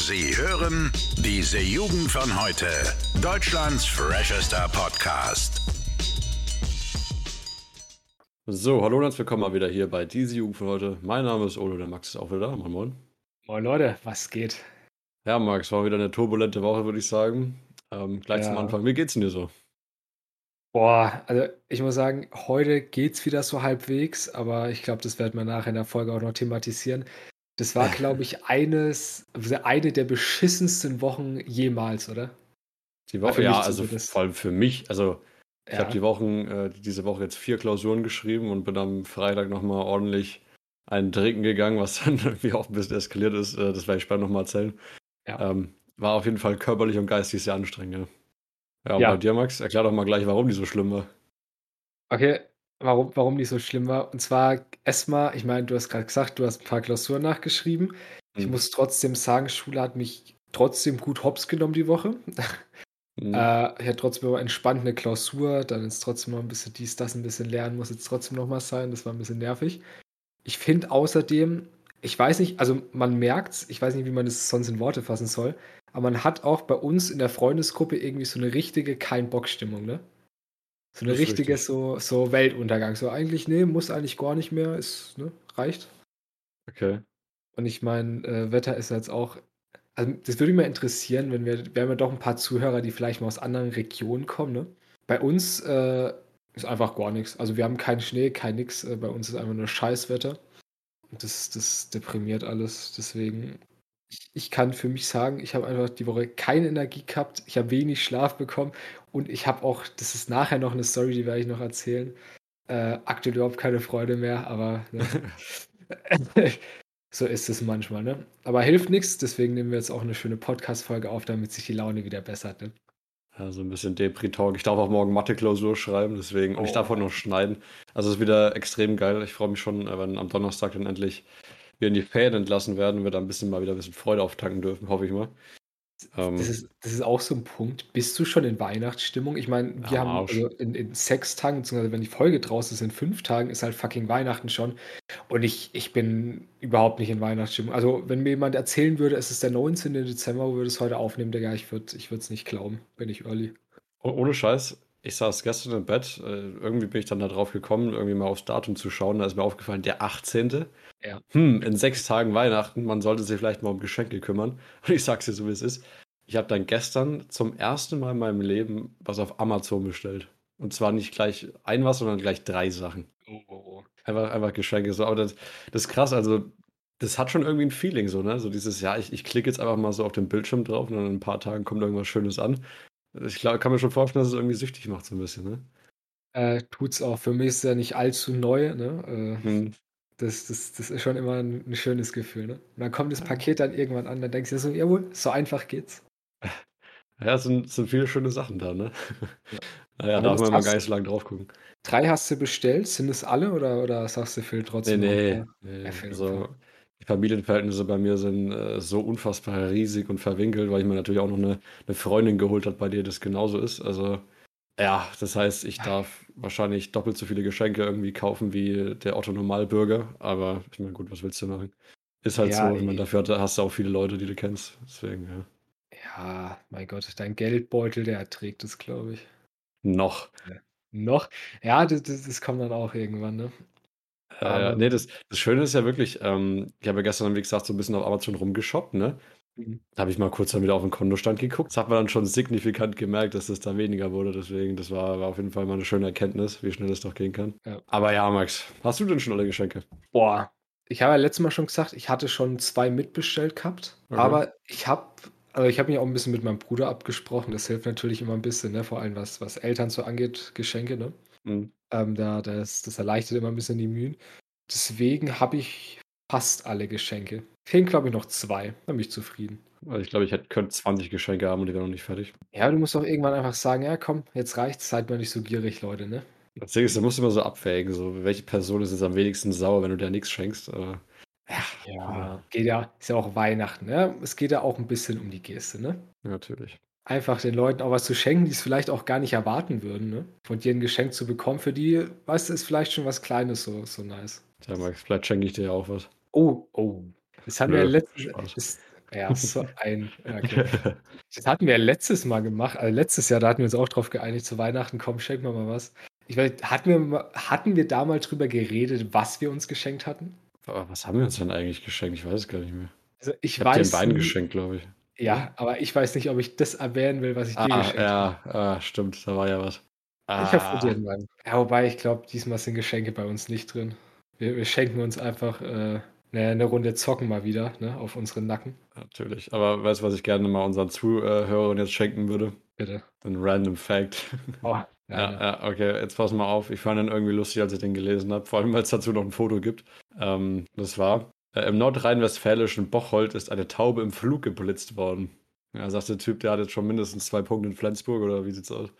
Sie hören diese Jugend von heute. Deutschlands freshester Podcast. So, hallo und herzlich willkommen mal wieder hier bei diese Jugend von heute. Mein Name ist Olo, der Max ist auch wieder da. Moin, moin. Moin Leute, was geht? Ja, Max, war wieder eine turbulente Woche, würde ich sagen. Ähm, gleich zum Ja. Anfang. Wie geht's denn dir so? Boah, also ich muss sagen, heute geht's wieder so halbwegs, aber ich glaube, das werden wir nachher in der Folge auch noch thematisieren. Das war, glaube ich, eines, eine der beschissensten Wochen jemals, oder? Die Woche, ja, also vor allem für mich. Also, ich Ja. habe die Wochen, äh, diese Woche jetzt vier Klausuren geschrieben und bin am Freitag nochmal ordentlich einen trinken gegangen, was dann irgendwie auch ein bisschen eskaliert ist. Äh, das werde ich später nochmal erzählen. Ja. Ähm, war auf jeden Fall körperlich und geistig sehr anstrengend. Ja, ja und Ja. bei dir, Max, erklär doch mal gleich, warum die so schlimm war. Okay, warum, warum die so schlimm war? Und zwar erstmal, ich meine, du hast gerade gesagt, du hast ein paar Klausuren nachgeschrieben. Ich Hm. muss trotzdem sagen, Schule hat mich trotzdem gut hops genommen die Woche. Hm. Äh, ich hatte trotzdem aber entspannt eine Klausur, dann ist trotzdem noch ein bisschen dies, das ein bisschen lernen, muss jetzt trotzdem noch mal sein. Das war ein bisschen nervig. Ich finde außerdem, ich weiß nicht, also man merkt's, ich weiß nicht, wie man es sonst in Worte fassen soll, aber man hat auch bei uns in der Freundesgruppe irgendwie so eine richtige Kein-Bock-Stimmung, ne? So eine richtige richtig. so, so Weltuntergang. So eigentlich, nee, muss eigentlich gar nicht mehr, ist, ne, reicht. Okay. Und ich meine, äh, Wetter ist jetzt auch. Also, das würde mich mal interessieren, wenn wir, wir haben ja doch ein paar Zuhörer, die vielleicht mal aus anderen Regionen kommen, ne? Bei uns äh, ist einfach gar nichts. Also wir haben keinen Schnee, kein nix. Äh, bei uns ist einfach nur Scheißwetter. Und das, das deprimiert alles. Deswegen, ich, ich kann für mich sagen, ich habe einfach die Woche keine Energie gehabt. Ich habe wenig Schlaf bekommen. Und ich habe auch, das ist nachher noch eine Story, die werde ich noch erzählen. Äh, aktuell überhaupt keine Freude mehr, aber ne? so ist es manchmal, ne? Aber hilft nichts, deswegen nehmen wir jetzt auch eine schöne Podcast-Folge auf, damit sich die Laune wieder bessert, ne? Ja, so ein bisschen Depri-Talk. Ich darf auch morgen Mathe-Klausur schreiben, deswegen. Und ich darf Oh. auch noch schneiden. Also es ist wieder extrem geil. Ich freue mich schon, äh, wenn am Donnerstag dann endlich wir in die Ferien entlassen werden, wir da ein bisschen mal wieder ein bisschen Freude auftanken dürfen, hoffe ich mal. Ähm, Das ist, das ist auch so ein Punkt. Bist du schon in Weihnachtsstimmung? Ich meine, wir Ja, haben also in, in sechs Tagen, beziehungsweise wenn die Folge draußen ist, in fünf Tagen, ist halt fucking Weihnachten schon. Und ich, ich bin überhaupt nicht in Weihnachtsstimmung. Also, wenn mir jemand erzählen würde, es ist der 19. Dezember, wo wir das heute aufnehmen, Digga, ich würde ich es nicht glauben, bin ich early. oh- ohne Scheiß, ich saß gestern im Bett, äh, irgendwie bin ich dann da drauf gekommen, irgendwie mal aufs Datum zu schauen. Da ist mir aufgefallen, der 18. Ja. Hm, in sechs Tagen Weihnachten, man sollte sich vielleicht mal um Geschenke kümmern. Und ich sag's dir so, wie es ist. Ich habe dann gestern zum ersten Mal in meinem Leben was auf Amazon bestellt. Und zwar nicht gleich ein was, sondern gleich drei Sachen. Oh, oh, oh. Einfach, einfach Geschenke. So. Aber das, das ist krass, also das hat schon irgendwie ein Feeling, so, ne? So dieses, ja, ich, ich klicke jetzt einfach mal so auf den Bildschirm drauf und dann in ein paar Tagen kommt irgendwas Schönes an. Ich glaub, kann mir schon vorstellen, dass es irgendwie süchtig macht, so ein bisschen, ne? Äh, tut's auch. Für mich ist es ja nicht allzu neu, ne? Äh, Hm. Das, das, das ist schon immer ein, ein schönes Gefühl, ne? Und dann kommt das Paket dann irgendwann an, dann denkst du dir so, jawohl, so einfach geht's. Ja, es sind, sind viele schöne Sachen da, ne? Naja, Aber darf man mal gar nicht so lange drauf gucken. Drei hast du bestellt, sind es alle oder, oder sagst du viel Nee, trotzdem? nee. nee. Ja, für- Also, die Familienverhältnisse bei mir sind äh, so unfassbar riesig und verwinkelt, weil ich mir natürlich auch noch eine, eine Freundin geholt habe, bei der das genauso ist. Also, ja, das heißt, ich darf wahrscheinlich doppelt so viele Geschenke irgendwie kaufen wie der Otto Normalbürger. Aber ich meine, gut, was willst du machen? Ist halt Ja, so. Ich meine, dafür hat- hast du auch viele Leute, die du kennst. Deswegen, ja. Ja, mein Gott, dein Geldbeutel, der erträgt es, glaube ich. Noch. Noch? Ja, das, das, das kommt dann auch irgendwann, ne? Äh, ja, nee, das, das Schöne ist ja wirklich, ähm, ich habe ja gestern, wie gesagt, so ein bisschen auf Amazon rumgeshoppt, ne? Mhm. Da habe ich mal kurz dann wieder auf den Kontostand geguckt. Das hat man dann schon signifikant gemerkt, dass es da weniger wurde. Deswegen, das war, war auf jeden Fall mal eine schöne Erkenntnis, wie schnell es doch gehen kann. Ja. Aber ja, Max, hast du denn schon alle Geschenke? Boah. Ich habe ja letztes Mal schon gesagt, ich hatte schon zwei mitbestellt gehabt, Okay. aber ich habe, also ich habe mich auch ein bisschen mit meinem Bruder abgesprochen. Das hilft natürlich immer ein bisschen, ne? Vor allem was, was Eltern so angeht, Geschenke, ne? Hm. Ähm, da, das, das erleichtert immer ein bisschen die Mühen. Deswegen habe ich fast alle Geschenke. Fehlen, glaube ich, noch zwei. Da bin ich zufrieden. Also ich glaube, ich hätte, könnte 20 Geschenke haben und die wären noch nicht fertig. Ja, du musst doch irgendwann einfach sagen, ja komm, jetzt reicht's, seid mal nicht so gierig, Leute, ne? Das Ding ist, da musst du immer so abwägen, so welche Person ist jetzt am wenigsten sauer, wenn du dir nichts schenkst. Aber ja, Ja, geht ja, ist ja auch Weihnachten, ne? Es geht ja auch ein bisschen um die Geste, ne? natürlich. Einfach den Leuten auch was zu schenken, die es vielleicht auch gar nicht erwarten würden, ne? Von dir ein Geschenk zu bekommen, für die, weißt du, ist vielleicht schon was Kleines so, so nice. Tja, Max, vielleicht schenke ich dir ja auch was. Oh, oh. Das wir Nö, ja letztens, Spaß. Ja, so ein okay. Das hatten wir ja letztes Mal gemacht, also letztes Jahr, da hatten wir uns auch drauf geeinigt, zu Weihnachten, komm, schenk mir mal was. Ich weiß, hatten wir, hatten wir da mal drüber geredet, was wir uns geschenkt hatten? Aber was haben wir uns denn eigentlich geschenkt? Ich weiß es gar nicht mehr. Also ich, Ich habe dir weiß. einen Wein n- geschenkt, glaube ich. Ja, aber ich weiß nicht, ob ich das erwähnen will, was ich dir Ah, geschenkt habe. ja, ah, stimmt, da war ja was. Ich habe dir Ah, einen Wein. Ja, wobei ich glaube, diesmal sind Geschenke bei uns nicht drin. Wir, wir schenken uns einfach äh, eine, eine Runde zocken mal wieder, ne, auf unseren Nacken. natürlich. Aber weißt du, was ich gerne mal unseren Zuhörern jetzt schenken würde? Bitte. Ein random Fact. Oh, Ja, ja, ja, okay, jetzt pass mal auf. Ich fand den irgendwie lustig, als ich den gelesen habe, vor allem weil es dazu noch ein Foto gibt. Ähm, das war, äh, im nordrhein-westfälischen Bocholt ist eine Taube im Flug geblitzt worden. Ja, sagt der Typ, der hat jetzt schon mindestens zwei Punkte in Flensburg, oder wie sieht's aus?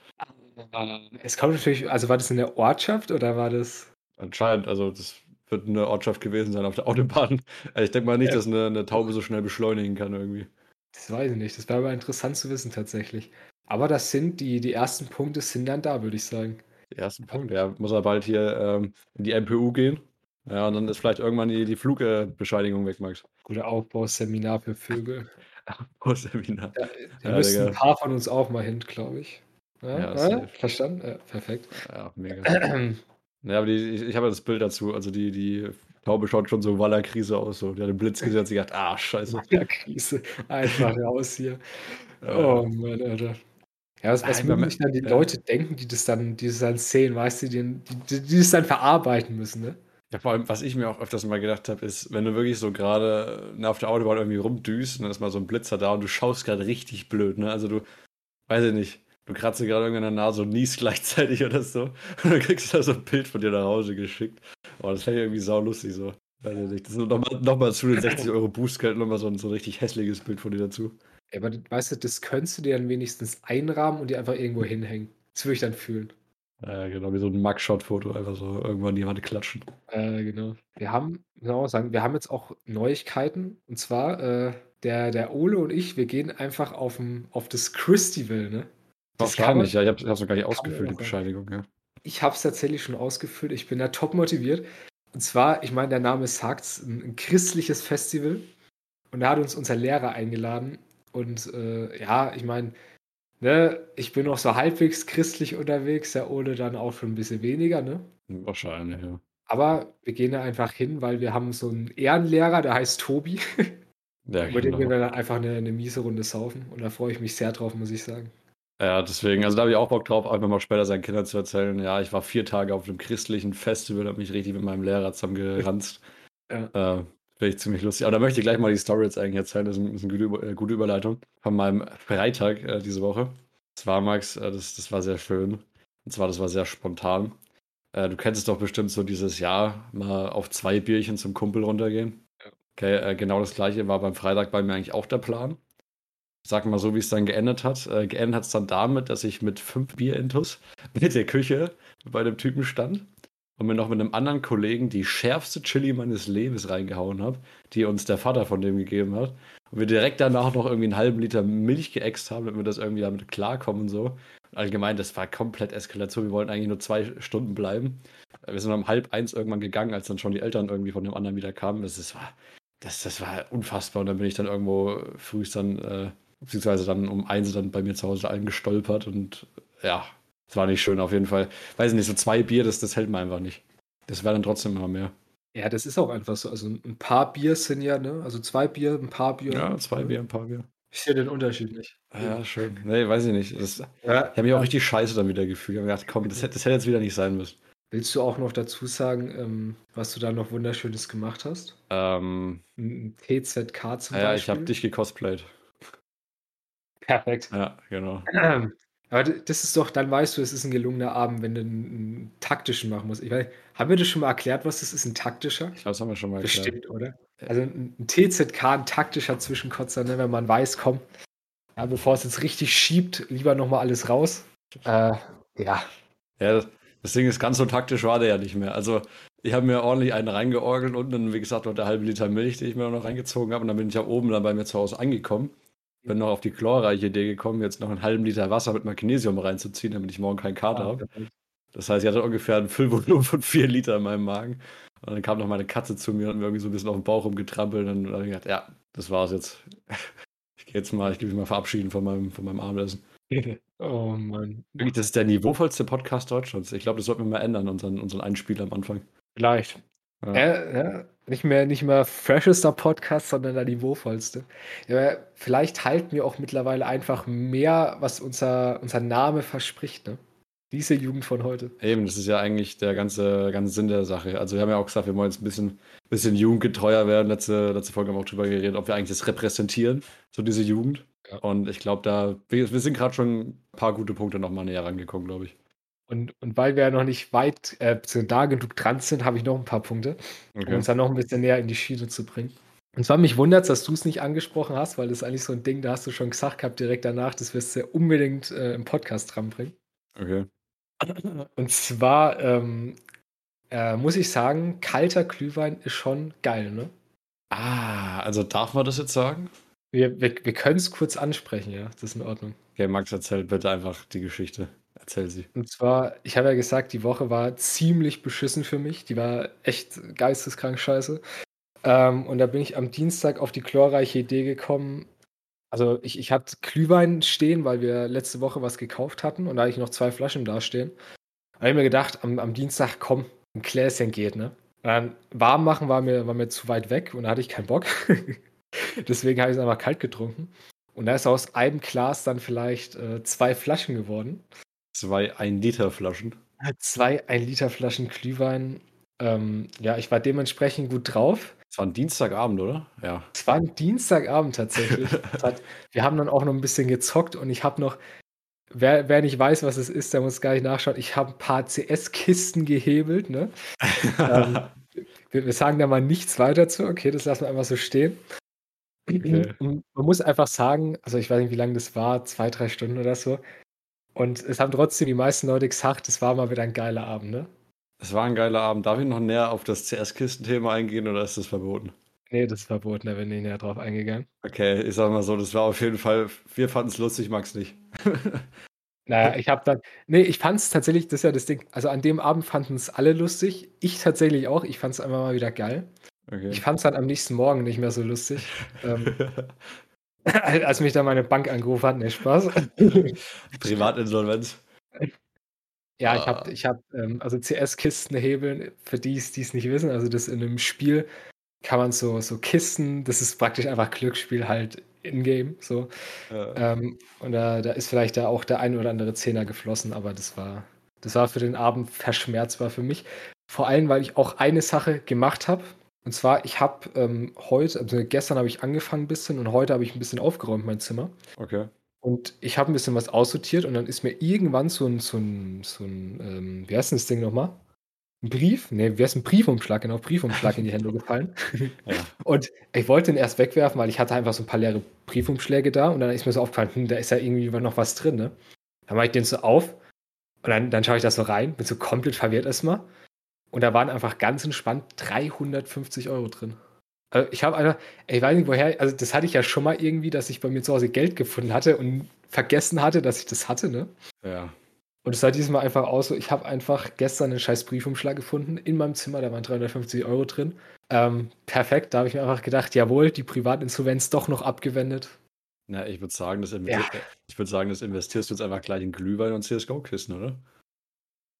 Es kommt natürlich, also war das in der Ortschaft oder war das? Anscheinend, also das wird eine Ortschaft gewesen sein auf der Autobahn. Also ich denke mal nicht, Ja. dass eine, eine Taube so schnell beschleunigen kann irgendwie. Das weiß ich nicht. Das wäre aber interessant zu wissen tatsächlich. Aber das sind die, die ersten Punkte sind dann da, würde ich sagen. Der erste Punkt, ja, muss er bald hier ähm, in die MPU gehen. Ja, und dann ist vielleicht irgendwann die, die Flugbescheinigung weg, Max. Oder Aufbauseminar für Vögel. Pro-Seminar. Da, da Ja, müssten ein Digga. paar von uns auch mal hin, glaube ich. Ja, Ja, ja, verstanden? Ja, perfekt. Ja, mega. Ja, aber die, ich, ich habe ja das Bild dazu. Also die, die Taube schaut schon so Waller-Krise aus. So. Die hat den Blitz gesehen und hat sich gedacht, ah, scheiße. Ja, Krise. Einfach raus hier. Ja. Oh Mann, Alter. Ja, was, was sich dann die. Leute denken, die das dann, die das dann sehen, weißt du, die, die, die das dann verarbeiten müssen, ne? Ja, vor allem, was ich mir auch öfters mal gedacht habe, ist, wenn du wirklich so gerade äh, auf der Autobahn irgendwie rumdüst und dann ist mal so ein Blitzer da und du schaust gerade richtig blöd, ne? Also du, weiß ich nicht, du kratzt dir gerade irgendwie an der Nase und niest gleichzeitig oder so und dann kriegst du da so ein Bild von dir nach Hause geschickt. Oh, das fände ich irgendwie saulustig so. Weiß ich nicht. Das ist nochmal noch mal zu den 60 Euro Boostgeld nochmal so ein, so ein richtig hässliches Bild von dir dazu. Ja, aber weißt du, das könntest du dir dann wenigstens einrahmen und dir einfach irgendwo hinhängen. Das würde ich dann fühlen. Ja, genau, wie so ein Mugshot-Foto, einfach so irgendwann die Wand klatschen. Äh, genau. Wir haben, auch sagen, wir haben jetzt auch Neuigkeiten. Und zwar, äh, der, der Ole und ich, wir gehen einfach auf, ein, auf das Christival, ne? Das kann Wahrscheinlich, ja, ich habe es noch gar nicht ausgefüllt, die. Bescheinigung, ja. Ich habe es tatsächlich schon ausgefüllt. Ich bin da top motiviert. Und zwar, ich meine, der Name sagt's, ein, ein christliches Festival. Und da hat uns unser Lehrer eingeladen. Und äh, ja, ich meine, ne, ich bin noch so halbwegs christlich unterwegs, der Ole dann auch schon ein bisschen weniger, ne? Wahrscheinlich, ja. Aber wir gehen da einfach hin, weil wir haben so einen Ehrenlehrer, der heißt Tobi. Ja, Über den genau. gehen wir dann einfach eine, eine miese Runde saufen. Und da freue ich mich sehr drauf, muss ich sagen. Ja, deswegen, also da habe ich auch Bock drauf, einfach mal später seinen Kindern zu erzählen. Ja, ich war vier Tage auf einem christlichen Festival, habe mich richtig mit meinem Lehrer zusammengeranzt. Ja. Äh, Finde ich ziemlich lustig. Aber da möchte ich gleich mal die Story jetzt eigentlich erzählen. Das ist, ein, ist eine gute, äh, gute Überleitung von meinem Freitag äh, diese Woche. Das war, Max, äh, das, das war sehr schön. Und zwar, das war sehr spontan. Äh, du kennst es doch bestimmt so dieses Jahr, mal auf zwei Bierchen zum Kumpel runtergehen. Ja. Okay, äh, genau das gleiche war beim Freitag bei mir eigentlich auch der Plan. Sag mal so, wie es dann geendet hat. Äh, geendet hat es dann damit, dass ich mit fünf Bierintus mit der Küche bei dem Typen stand und mir noch mit einem anderen Kollegen die schärfste Chili meines Lebens reingehauen habe, die uns der Vater von dem gegeben hat. Und wir direkt danach noch irgendwie einen halben Liter Milch geäxt haben, damit wir das irgendwie damit klarkommen und so. Allgemein, das war komplett Eskalation. Wir wollten eigentlich nur zwei Stunden bleiben. Äh, Wir sind um halb eins irgendwann gegangen, als dann schon die Eltern irgendwie von dem anderen wieder kamen. Das, das, war, das, das war unfassbar. Und dann bin ich dann irgendwo früh dann, äh, beziehungsweise dann um eins dann bei mir zu Hause allen gestolpert und ja, es war nicht schön auf jeden Fall. Weiß ich nicht, so zwei Bier, das, das hält man einfach nicht. Das wäre dann trotzdem immer mehr. Ja, das ist auch einfach so. Also ein paar Bier sind ja, ne? Also zwei Bier, ein paar Bier. Ja, zwei Bier, ein paar Bier. Ich sehe den Unterschied nicht. Ja, schön. Nee, weiß ich nicht. Das, ich Ja, habe mich auch richtig scheiße dann wieder gefühlt. Ich habe gedacht, komm, das hätte, das hätte jetzt wieder nicht sein müssen. Willst du auch noch dazu sagen, ähm, was du da noch Wunderschönes gemacht hast? Ähm, Ein TZK zum ja, ich Beispiel? habe dich gecosplayt. Perfekt. Ja, genau. Aber d- das ist doch, dann weißt du, es ist ein gelungener Abend, wenn du einen, einen taktischen machen musst. Ich weiß, haben wir das schon mal erklärt, was das ist, ein taktischer? Ich glaube, das haben wir schon mal erklärt. Bestimmt, oder? Also ein, ein TZK, ein taktischer Zwischenkotzer, ne, wenn man weiß, komm, ja, bevor es jetzt richtig schiebt, lieber nochmal alles raus. Äh, ja, Ja, das, das Ding ist, ganz so taktisch war der ja nicht mehr. Also, ich habe mir ordentlich einen reingeorgelt und dann, wie gesagt, noch der halbe Liter Milch, die ich mir noch reingezogen habe. Und dann bin ich ja oben dann bei mir zu Hause angekommen. Bin noch auf die glorreiche Idee gekommen, jetzt noch einen halben Liter Wasser mit Magnesium reinzuziehen, damit ich morgen keinen Kater habe. Das heißt, ich hatte ungefähr ein Füllvolumen von vier Liter in meinem Magen. Und dann kam noch meine Katze zu mir und hat mir irgendwie so ein bisschen auf den Bauch rumgetrampelt. Und dann habe ich gedacht, ja, das war's jetzt. Ich gehe jetzt mal, ich gebe mich mal verabschieden von meinem, von meinem Abendessen. Oh Mann. Das ist der niveauvollste Podcast Deutschlands. Ich glaube, das sollten wir mal ändern, unseren, unseren Einspieler am Anfang. Vielleicht. Ja. Ja, ja. Nicht mehr, nicht mehr freshester Podcast, sondern der niveauvollste. Ja, vielleicht halten wir auch mittlerweile einfach mehr, was unser, unser Name verspricht, ne? Diese Jugend von heute. Eben, das ist ja eigentlich der ganze, ganze Sinn der Sache. Also wir haben ja auch gesagt, wir wollen jetzt ein bisschen, bisschen jugendgetreuer werden. Letzte, letzte Folge haben wir auch drüber geredet, ob wir eigentlich das repräsentieren, so diese Jugend. Ja. Und ich glaube, da, wir, wir sind gerade schon ein paar gute Punkte nochmal näher rangekommen, glaube ich. Und, und weil wir ja noch nicht weit, äh, da genug dran sind, habe ich noch ein paar Punkte, um Okay. uns dann noch ein bisschen näher in die Schiene zu bringen. Und zwar mich wundert dass du es nicht angesprochen hast, weil das ist eigentlich so ein Ding, da hast du schon gesagt gehabt direkt danach, das wirst du unbedingt äh, im Podcast dranbringen. Okay. Und zwar ähm, äh, muss ich sagen, kalter Glühwein ist schon geil, ne? Ah, also darf man das jetzt sagen? Wir, wir, wir können es kurz ansprechen, ja, das ist in Ordnung. Okay, Max, erzähl bitte einfach die Geschichte. Erzähl sie. Und zwar, ich habe ja gesagt, die Woche war ziemlich beschissen für mich. Die war echt geisteskrank scheiße. Ähm, und da bin ich am Dienstag auf die glorreiche Idee gekommen. Also ich, ich hatte Glühwein stehen, weil wir letzte Woche was gekauft hatten und da hatte ich noch zwei Flaschen da stehen. Da habe ich mir gedacht, am, am Dienstag, komm, ein Gläschen geht, ne? Dann warm machen war mir, war mir zu weit weg und da hatte ich keinen Bock. Deswegen habe ich es einfach kalt getrunken. Und da ist aus einem Glas dann vielleicht äh, zwei Flaschen geworden. Zwei 1-Liter-Flaschen. Zwei 1-Liter-Flaschen Glühwein. Ähm, ja, ich war dementsprechend gut drauf. Es war ein Dienstagabend, oder? Ja. Es war ein Dienstagabend tatsächlich. Hat, wir haben dann auch noch ein bisschen gezockt und ich habe noch, wer, wer nicht weiß, was es ist, der muss gar nicht nachschauen. Ich habe ein paar CS-Kisten gehebelt. Ne? ähm, wir, wir sagen da mal nichts weiter zu. Okay, das lassen wir einfach so stehen. Okay. Man muss einfach sagen, also ich weiß nicht, wie lange das war, zwei, drei Stunden oder so. Und es haben trotzdem die meisten Leute gesagt, es war mal wieder ein geiler Abend, ne? Es war ein geiler Abend. Darf ich noch näher auf das CS-Kisten-Thema eingehen oder ist das verboten? Nee, das ist verboten, da bin ich näher drauf eingegangen. Okay, ich sag mal so, das war auf jeden Fall, wir fanden es lustig, Max nicht. Naja, ich habe dann, nee, ich fand es tatsächlich, das ist ja das Ding, also an dem Abend fanden es alle lustig, ich tatsächlich auch, ich fand es einfach mal wieder geil. Okay. Ich fand es dann am nächsten Morgen nicht mehr so lustig, ähm, als mich dann meine Bank angerufen hat, ne, Spaß. Privatinsolvenz. Ja, ich Ah. habe, ich hab, ähm, also CS-Kisten hebeln, für die es es nicht wissen, also das in einem Spiel kann man so, so Kisten, das ist praktisch einfach Glücksspiel halt in-game, so. Ja. Ähm, und da, da ist vielleicht da auch der ein oder andere Zehner geflossen, aber das war, das war für den Abend verschmerzbar für mich. Vor allem, weil ich auch eine Sache gemacht habe. Und zwar, ich habe ähm, heute, also gestern habe ich angefangen ein bisschen und heute habe ich ein bisschen aufgeräumt mein Zimmer. Okay. Und ich habe ein bisschen was aussortiert und dann ist mir irgendwann so ein, so ein, so ein ähm, wie heißt denn das Ding nochmal? Ein Brief? Ne, wie heißt ein Briefumschlag? Genau, Briefumschlag in die Hände gefallen. Ja. Und ich wollte den erst wegwerfen, weil ich hatte einfach so ein paar leere Briefumschläge da und dann ist mir so aufgefallen, hm, da ist ja irgendwie noch was drin, ne? Dann mache ich den so auf und dann, dann schaue ich da so rein, bin so komplett verwirrt erstmal. Und da waren einfach ganz entspannt 350 Euro drin. Also ich habe einfach, ich weiß nicht woher, also das hatte ich ja schon mal irgendwie, dass ich bei mir zu Hause Geld gefunden hatte und vergessen hatte, dass ich das hatte, ne? Ja. Und es sah diesmal einfach aus, so, ich habe einfach gestern einen scheiß Briefumschlag gefunden in meinem Zimmer, da waren 350 Euro drin. Ähm, perfekt, da habe ich mir einfach gedacht, jawohl, die Privatinsolvenz doch noch abgewendet. Na, ich würde sagen, das ich würde sagen, das investierst du jetzt einfach gleich in Glühwein und CSGO-Kisten, oder?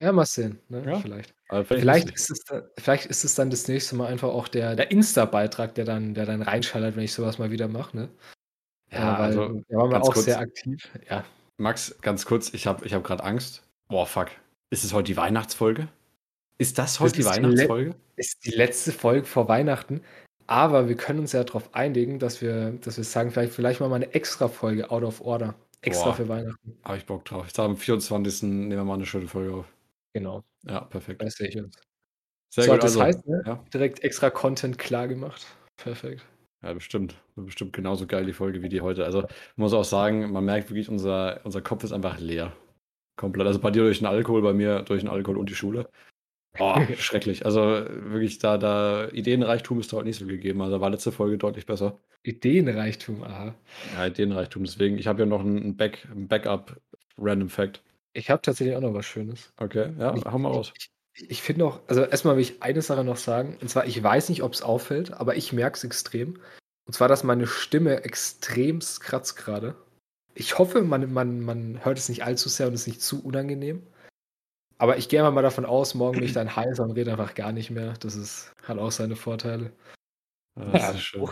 Ja, mal sehen, ne? Ja. Vielleicht. Vielleicht Vielleicht ist, es da, vielleicht ist es dann das nächste Mal einfach auch der, der Insta-Beitrag, der dann, der dann reinschallert, wenn ich sowas mal wieder mache, ne? Ja, Äh, weil also, da waren wir auch kurz. sehr aktiv. Ja. Max, ganz kurz, ich habe ich hab gerade Angst. Boah, fuck. Ist es heute die Weihnachtsfolge? Ist das heute die ist die Weihnachtsfolge? Ist die letzte Folge vor Weihnachten. Aber wir können uns ja darauf einigen, dass wir, dass wir sagen, vielleicht, vielleicht mal eine extra Folge out of order. Extra Boah. für Weihnachten. Habe ich Bock drauf. Ich sage, am 24. nehmen wir mal eine schöne Folge auf. Genau. Ja, perfekt. Das sehe ich uns. Sehr so, gut. das Also, heißt, ne? ja, Direkt extra Content klar gemacht. Perfekt. ja, bestimmt. Bestimmt genauso geil die Folge wie die heute. Also, ich muss auch sagen, man merkt wirklich, unser, unser Kopf ist einfach leer. Komplett. Also bei dir durch den Alkohol, bei mir durch den Alkohol und die Schule. Boah, schrecklich. Also wirklich, da, da Ideenreichtum ist da heute nicht so gegeben. Also war letzte Folge deutlich besser. Ideenreichtum, aha. Ja, Ideenreichtum. Deswegen, ich habe ja noch ein, Back, ein Backup Random Fact. Ich habe tatsächlich auch noch was Schönes. Okay, ja, Ich- hau mal raus. Ich, ich finde auch, also erstmal will ich eine Sache noch sagen. Und zwar, ich weiß nicht, ob es auffällt, aber ich merke es extrem. Und zwar, dass meine Stimme extremst kratzt gerade. Ich hoffe, man, man, man hört es nicht allzu sehr und es ist nicht zu unangenehm. Aber ich gehe mal davon aus, morgen bin ich dann heiser und rede einfach gar nicht mehr. Das ist, hat auch seine Vorteile. das ist schön.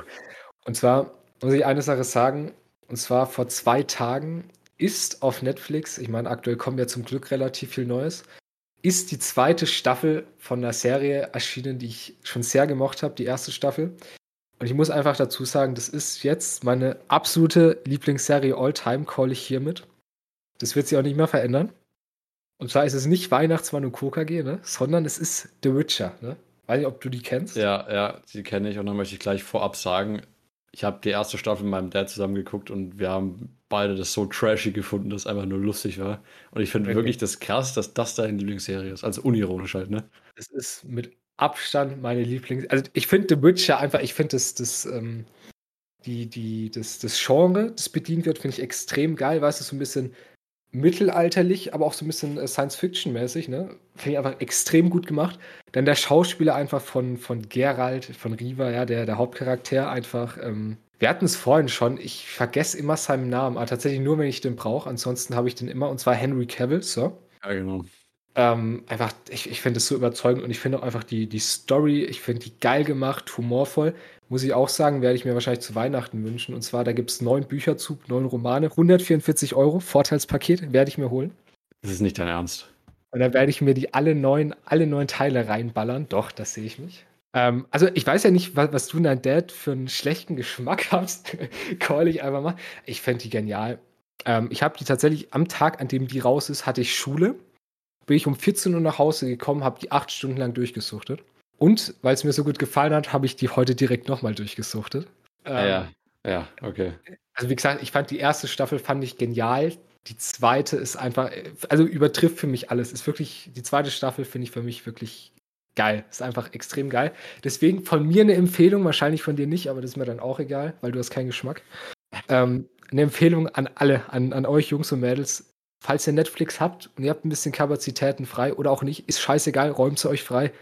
Und zwar muss ich eine Sache sagen. Und zwar vor zwei Tagen ist auf Netflix, ich meine, aktuell kommt ja zum Glück relativ viel Neues, ist die zweite Staffel von der Serie erschienen, die ich schon sehr gemocht habe, die erste Staffel. Und ich muss einfach dazu sagen, das ist jetzt meine absolute Lieblingsserie all time, call ich hiermit. Das wird sich auch nicht mehr verändern. Und zwar ist es nicht Weihnachtsmann und KKG, ne? sondern es ist The Witcher. Ne? Weiß nicht, ob du die kennst. Ja, ja, die kenne ich. Und dann möchte ich gleich vorab sagen, ich habe die erste Staffel mit meinem Dad zusammen geguckt und wir haben beide das so trashy gefunden, dass es einfach nur lustig war. Und ich finde okay. wirklich das krass, dass das deine Lieblingsserie ist. Also unironisch halt, ne? Es ist mit Abstand meine Lieblings. Also ich finde The Witcher einfach, ich finde das, das, ähm, die, die, das, das Genre, das bedient wird, finde ich extrem geil. Weißt du, so ein bisschen mittelalterlich, aber auch so ein bisschen äh, Science-Fiction-mäßig, ne? Finde ich einfach extrem gut gemacht. Dann der Schauspieler einfach von, von Geralt, von Riva, ja, der, der Hauptcharakter einfach. Ähm, wir hatten es vorhin schon, ich vergesse immer seinen Namen, aber tatsächlich nur, wenn ich den brauche. Ansonsten habe ich den immer, und zwar Henry Cavill, so. Ja, genau. Ähm, einfach, ich, ich finde es so überzeugend und ich finde auch einfach die, die Story, ich finde die geil gemacht, humorvoll. Muss ich auch sagen, werde ich mir wahrscheinlich zu Weihnachten wünschen. Und zwar, da gibt es neun Bücher zu, neun Romane, 144 Euro, Vorteilspaket, werde ich mir holen. Das ist nicht dein Ernst. Und dann werde ich mir die alle neun, alle neun Teile reinballern. Doch, das sehe ich mich. Ähm, also ich weiß ja nicht, was, was du und dein Dad für einen schlechten Geschmack hast. Call ich einfach mal. Ich fände die genial. Ähm, ich habe die tatsächlich am Tag, an dem die raus ist, hatte ich Schule. Bin ich um 14 Uhr nach Hause gekommen, habe die acht Stunden lang durchgesuchtet. Und weil es mir so gut gefallen hat, habe ich die heute direkt nochmal durchgesuchtet. Ah, ähm, ja, ja, okay. Also wie gesagt, ich fand die erste Staffel fand ich genial. Die zweite ist einfach, also übertrifft für mich alles. Ist wirklich, die zweite Staffel finde ich für mich wirklich geil. Ist einfach extrem geil. Deswegen von mir eine Empfehlung, wahrscheinlich von dir nicht, aber das ist mir dann auch egal, weil du hast keinen Geschmack. Ähm, eine Empfehlung an alle, an, an euch Jungs und Mädels. Falls ihr Netflix habt und ihr habt ein bisschen Kapazitäten frei oder auch nicht, ist scheißegal, räumt sie euch frei.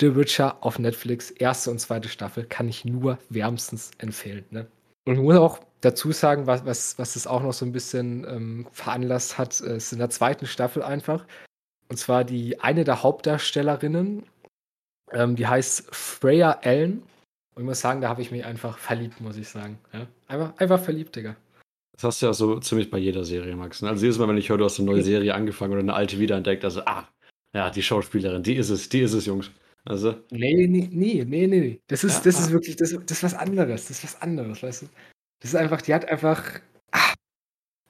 The Witcher auf Netflix, erste und zweite Staffel, kann ich nur wärmstens empfehlen. Ne? Und ich muss auch dazu sagen, was, was, was es auch noch so ein bisschen ähm, veranlasst hat, äh, ist in der zweiten Staffel einfach. Und zwar die eine der Hauptdarstellerinnen, ähm, die heißt Freya Allen. Und ich muss sagen, da habe ich mich einfach verliebt, muss ich sagen. Ja? Einfach, einfach verliebt, Digga. Das hast du ja so ziemlich bei jeder Serie, Max. Ne? Also jedes Mal, wenn ich höre, du hast eine neue Serie angefangen oder eine alte wiederentdeckt, also, ah, ja, die Schauspielerin, die ist es, die ist es, Jungs. Also. Nee, nee, nee, nee, nee. Das ist, ja, das ist wirklich, das, das ist was anderes. Das ist was anderes, weißt du? Das ist einfach, die hat einfach, ah,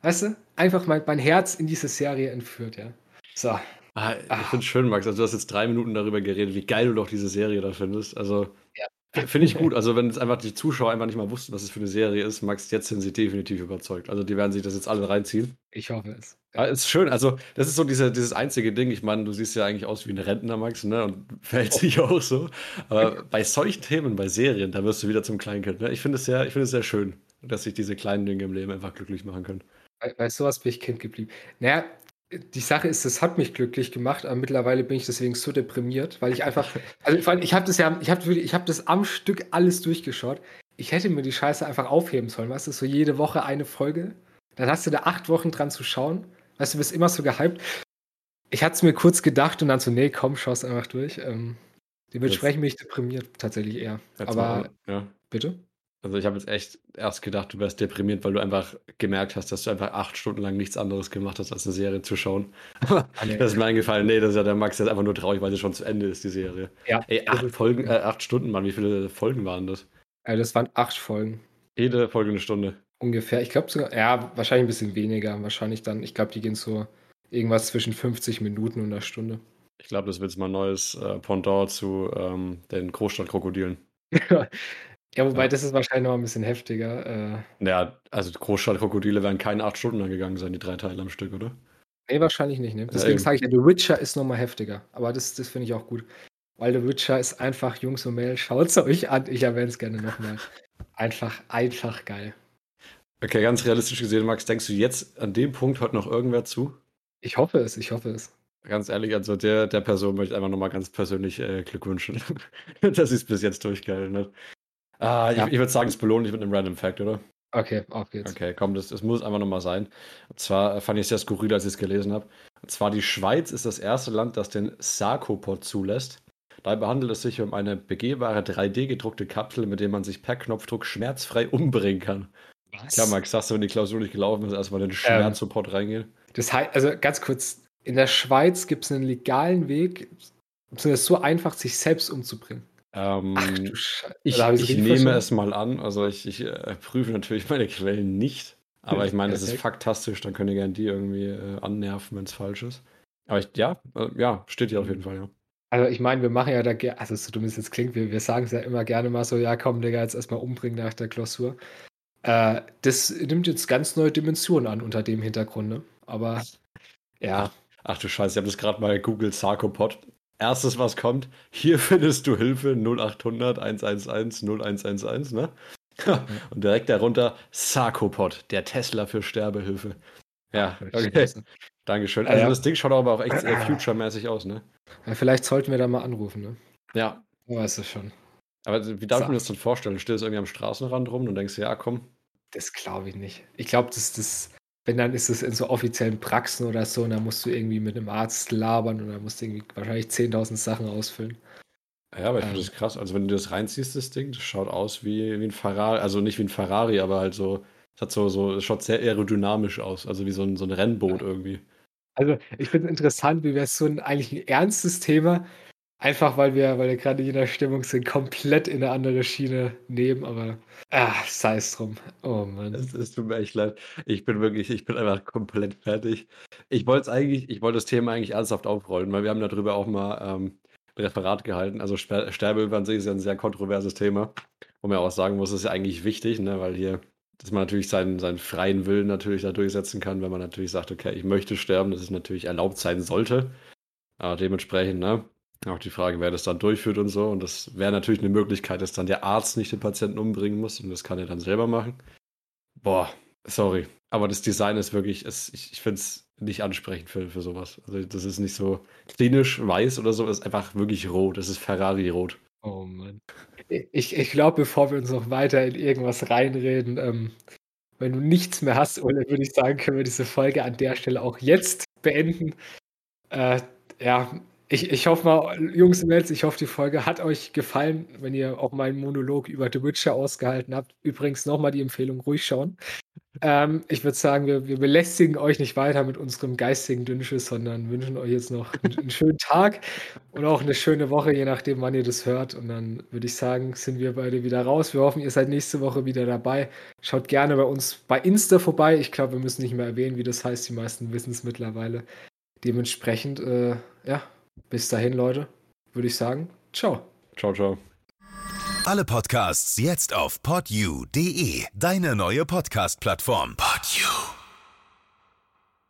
weißt du, einfach mein, mein Herz in diese Serie entführt, ja. So. Ah, ich ah. finde es schön, Max. Also, du hast jetzt drei Minuten darüber geredet, wie geil du doch diese Serie da findest. Also, ja. finde ich gut. Also, wenn jetzt einfach die Zuschauer einfach nicht mal wussten, was es für eine Serie ist, Max, jetzt sind sie definitiv überzeugt. Also, die werden sich das jetzt alle reinziehen. Ich hoffe es. Ja, ist schön. Also, das ist so diese, dieses einzige Ding. Ich meine, du siehst ja eigentlich aus wie ein Rentner, Max, ne? Und verhält sich auch so. Aber bei solchen Themen, bei Serien, da wirst du wieder zum Kleinkind. Ne? Ich finde es sehr, es sehr schön, dass sich diese kleinen Dinge im Leben einfach glücklich machen können. Bei, bei sowas bin ich Kind geblieben. Naja, die Sache ist, das hat mich glücklich gemacht, aber mittlerweile bin ich deswegen so deprimiert, weil ich einfach, also vor allem, ich habe das ja, ich habe ich hab das am Stück alles durchgeschaut. Ich hätte mir die Scheiße einfach aufheben sollen, weißt du, so jede Woche eine Folge. Dann hast du da acht Wochen dran zu schauen. Weißt du, bist immer so gehypt. Ich hatte es mir kurz gedacht und dann so, nee, komm, schau es einfach durch. Ähm, dementsprechend bin ich deprimiert tatsächlich eher. Aber, mal, ja. bitte? Also ich habe jetzt echt erst gedacht, du wärst deprimiert, weil du einfach gemerkt hast, dass du einfach acht Stunden lang nichts anderes gemacht hast, als eine Serie zu schauen. Das ist mir eingefallen. Nee, das ist ja der Max, der ist einfach nur traurig, weil sie schon zu Ende ist, die Serie. Ja. Ey, acht Folgen, äh, acht Stunden, Mann, wie viele Folgen waren das? Also das waren acht Folgen. Jede Folge eine Stunde. Ungefähr. Ich glaube sogar, ja, wahrscheinlich ein bisschen weniger. Wahrscheinlich dann, ich glaube, die gehen so irgendwas zwischen 50 Minuten und einer Stunde. Ich glaube, das wird jetzt mal ein neues äh, Pendant zu ähm, den Großstadtkrokodilen. ja, wobei ja. das ist wahrscheinlich noch ein bisschen heftiger. Äh, ja, also Großstadtkrokodile werden keine acht Stunden lang gegangen sein, die drei Teile am Stück, oder? Nee, wahrscheinlich nicht. Ne? Deswegen ja, sage ich ja, The Witcher ist nochmal heftiger. Aber das, das finde ich auch gut. Weil The Witcher ist einfach, Jungs und Mädels, schaut es euch an. Ich erwähne es gerne nochmal. Einfach, einfach geil. Okay, ganz realistisch gesehen, Max, denkst du jetzt an dem Punkt hört noch irgendwer zu? Ich hoffe es, ich hoffe es. Ganz ehrlich, also der, der Person möchte ich einfach nochmal ganz persönlich äh, Glück wünschen, dass sie es bis jetzt durchgehalten hat. Ah, ja. ich, ich würde sagen, es belohnt dich mit einem Random Fact, oder? Okay, auf geht's. Okay, komm, das, das muss einfach nochmal sein. Und zwar äh, fand ich es sehr skurril, als ich es gelesen habe. Und zwar die Schweiz ist das erste Land, das den Sarkopod zulässt. Dabei handelt es sich um eine begehbare 3D-gedruckte Kapsel, mit der man sich per Knopfdruck schmerzfrei umbringen kann. Was? Ja, Max, sagst du, wenn die Klausur nicht gelaufen ist, erstmal in den Schmerzsupport ähm, reingehen? Das heißt, also ganz kurz, in der Schweiz gibt es einen legalen Weg, es ist so einfach, sich selbst umzubringen. Ähm, Ach du Scheiße. Ich, ich, ich nehme es mal an. Also ich, ich äh, prüfe natürlich meine Quellen nicht. Aber ich meine, das ist faktastisch. Dann könnt ihr gerne die irgendwie äh, annerven, wenn es falsch ist. Aber ich, ja, äh, ja, steht hier auf jeden Fall, ja. Also ich meine, wir machen ja da, also so dumm es jetzt klingt, wir, wir sagen es ja immer gerne mal so, ja komm, Digga, jetzt erstmal umbringen nach der Klausur. Äh, das nimmt jetzt ganz neue Dimensionen an unter dem Hintergrund, ne? Aber ja. Ach du Scheiße, ich habe das gerade mal Google Sarkopod erstes, was kommt, hier findest du Hilfe 0800 111 0111, ne? Und direkt darunter Sarkopod, der Tesla für Sterbehilfe. Ja, okay. Dankeschön. Also ja. das Ding schaut aber auch echt äh, future-mäßig aus, ne? Ja, vielleicht sollten wir da mal anrufen, ne? Ja. Du weißt es schon. Aber wie darf ich mir das denn vorstellen? Du stehst irgendwie am Straßenrand rum und denkst, ja, komm. Das glaube ich nicht. Ich glaube, das, das, wenn, dann ist es in so offiziellen Praxen oder so, und dann musst du irgendwie mit einem Arzt labern und dann musst du irgendwie wahrscheinlich 10.000 Sachen ausfüllen. Ja, aber ich finde ähm. das krass. Also, wenn du das reinziehst, das Ding, das schaut aus wie, wie ein Ferrari. Also nicht wie ein Ferrari, aber halt so, es hat so, so, schaut sehr aerodynamisch aus. Also wie so ein, so ein Rennboot ja. irgendwie. Also, ich finde es interessant, wie wäre es so ein eigentlich ein ernstes Thema, Einfach weil wir, weil wir gerade in der Stimmung sind, komplett in eine andere Schiene nehmen, aber ach, sei es drum. Oh Mann. Es, es tut mir echt leid. Ich bin wirklich, ich bin einfach komplett fertig. Ich wollte es eigentlich, ich wollte das Thema eigentlich ernsthaft aufrollen, weil wir haben darüber auch mal ähm, ein Referat gehalten. Also Sterbehilfe an sich ist ja ein sehr kontroverses Thema, wo man auch sagen muss, das ist ja eigentlich wichtig, ne, weil hier, dass man natürlich seinen, seinen freien Willen natürlich da durchsetzen kann, wenn man natürlich sagt, okay, ich möchte sterben, dass es natürlich erlaubt sein sollte. Aber dementsprechend, ne, auch die Frage, wer das dann durchführt und so. Und das wäre natürlich eine Möglichkeit, dass dann der Arzt nicht den Patienten umbringen muss und das kann er dann selber machen. Boah, sorry. Aber das Design ist wirklich, es, ich, ich finde es nicht ansprechend für, für sowas. Also das ist nicht so klinisch weiß oder so, es ist einfach wirklich rot. Es ist Ferrari-rot. Oh Mann. Ich, ich glaube, bevor wir uns noch weiter in irgendwas reinreden, ähm, wenn du nichts mehr hast, Ole, würde ich sagen, können wir diese Folge an der Stelle auch jetzt beenden. Äh, ja, ich, ich hoffe mal, Jungs und Mädels, ich hoffe, die Folge hat euch gefallen, wenn ihr auch meinen Monolog über The Witcher ausgehalten habt. Übrigens nochmal die Empfehlung, ruhig schauen. Ähm, ich würde sagen, wir, wir, belästigen euch nicht weiter mit unserem geistigen Dünnschiss, sondern wünschen euch jetzt noch einen, einen, schönen Tag und auch eine schöne Woche, je nachdem, wann ihr das hört. Und dann würde ich sagen, sind wir beide wieder raus. Wir hoffen, ihr seid nächste Woche wieder dabei. Schaut gerne bei uns bei Insta vorbei. Ich glaube, wir müssen nicht mehr erwähnen, wie das heißt. Die meisten wissen es mittlerweile. Dementsprechend, äh, ja, bis dahin, Leute, würde ich sagen, ciao. Ciao, ciao. Alle Podcasts jetzt auf podyou.de, deine neue Podcast-Plattform. Podyou.